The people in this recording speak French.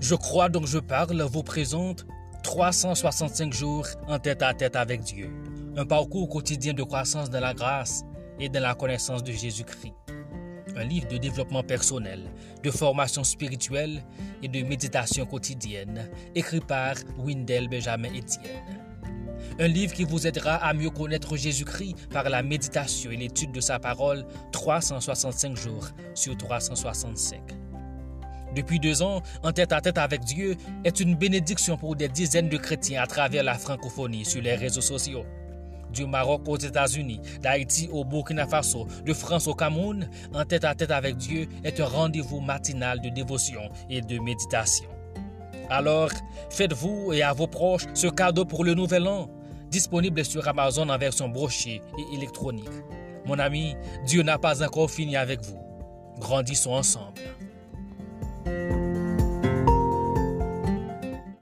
Je crois donc je parle vous présente 365 jours en tête à tête avec Dieu. Un parcours quotidien de croissance dans la grâce et dans la connaissance de Jésus-Christ. Un livre de développement personnel, de formation spirituelle et de méditation quotidienne, écrit par Windell Benjamin Etienne. Un livre qui vous aidera à mieux connaître Jésus-Christ par la méditation et l'étude de sa parole 365 jours sur 365. Depuis deux ans, en tête à tête avec Dieu est une bénédiction pour des dizaines de chrétiens à travers la francophonie sur les réseaux sociaux. Du Maroc aux États-Unis, d'Haïti au Burkina Faso, de France au Cameroun, en tête à tête avec Dieu est un rendez-vous matinal de dévotion et de méditation. Alors, faites-vous et à vos proches ce cadeau pour le nouvel an, disponible sur Amazon en version brochée et électronique. Mon ami, Dieu n'a pas encore fini avec vous. Grandissons ensemble.